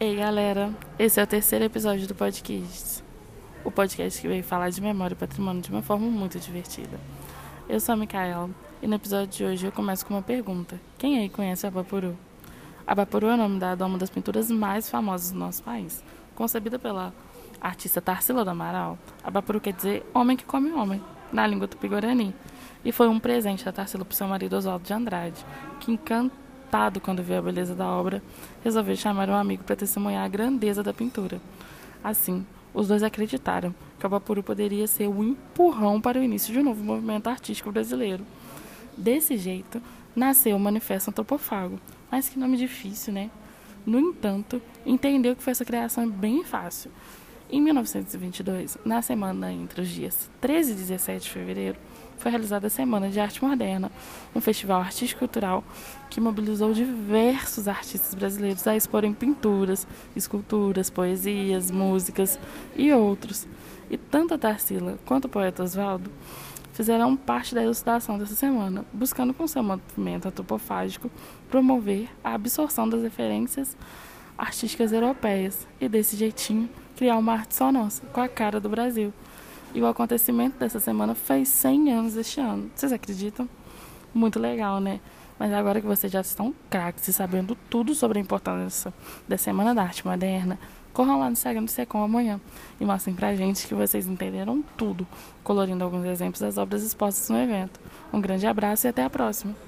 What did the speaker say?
Ei galera, esse é o terceiro episódio do podcast. O podcast que veio falar de memória e patrimônio de uma forma muito divertida. Eu sou a Micaela e no episódio de hoje eu começo com uma pergunta: Quem aí conhece a Abapuru? Abapuru é o nome dado a uma das pinturas mais famosas do nosso país. Concebida pela artista Tarsila do Amaral, Abapuru quer dizer homem que come homem, na língua tupi-guarani. E foi um presente da Tarsila para seu marido Oswaldo de Andrade, que encantou encantado quando viu a beleza da obra, resolveu chamar um amigo para testemunhar a grandeza da pintura. Assim, os dois acreditaram que o Abapuru poderia ser o empurrão para o início de um novo movimento artístico brasileiro. Desse jeito, nasceu o Manifesto Antropofago. Mas que nome difícil, né? No entanto, entendeu que foi essa criação bem fácil. Em 1922, na semana entre os dias 13 e 17 de fevereiro, foi realizada a Semana de Arte Moderna, um festival artístico-cultural que mobilizou diversos artistas brasileiros a exporem pinturas, esculturas, poesias, músicas e outros. E tanto a Tarsila quanto o poeta Oswaldo fizeram parte da elucidação dessa semana, buscando com seu movimento antropofágico promover a absorção das referências artísticas europeias e, desse jeitinho, criar uma arte só nossa, com a cara do Brasil. E o acontecimento dessa semana fez 100 anos este ano. Vocês acreditam? Muito legal, né? Mas agora que vocês já estão craques e sabendo tudo sobre a importância da Semana da Arte Moderna, corram lá no Instagram do Secom amanhã e mostrem pra gente que vocês entenderam tudo, colorindo alguns exemplos das obras expostas no evento. Um grande abraço e até a próxima!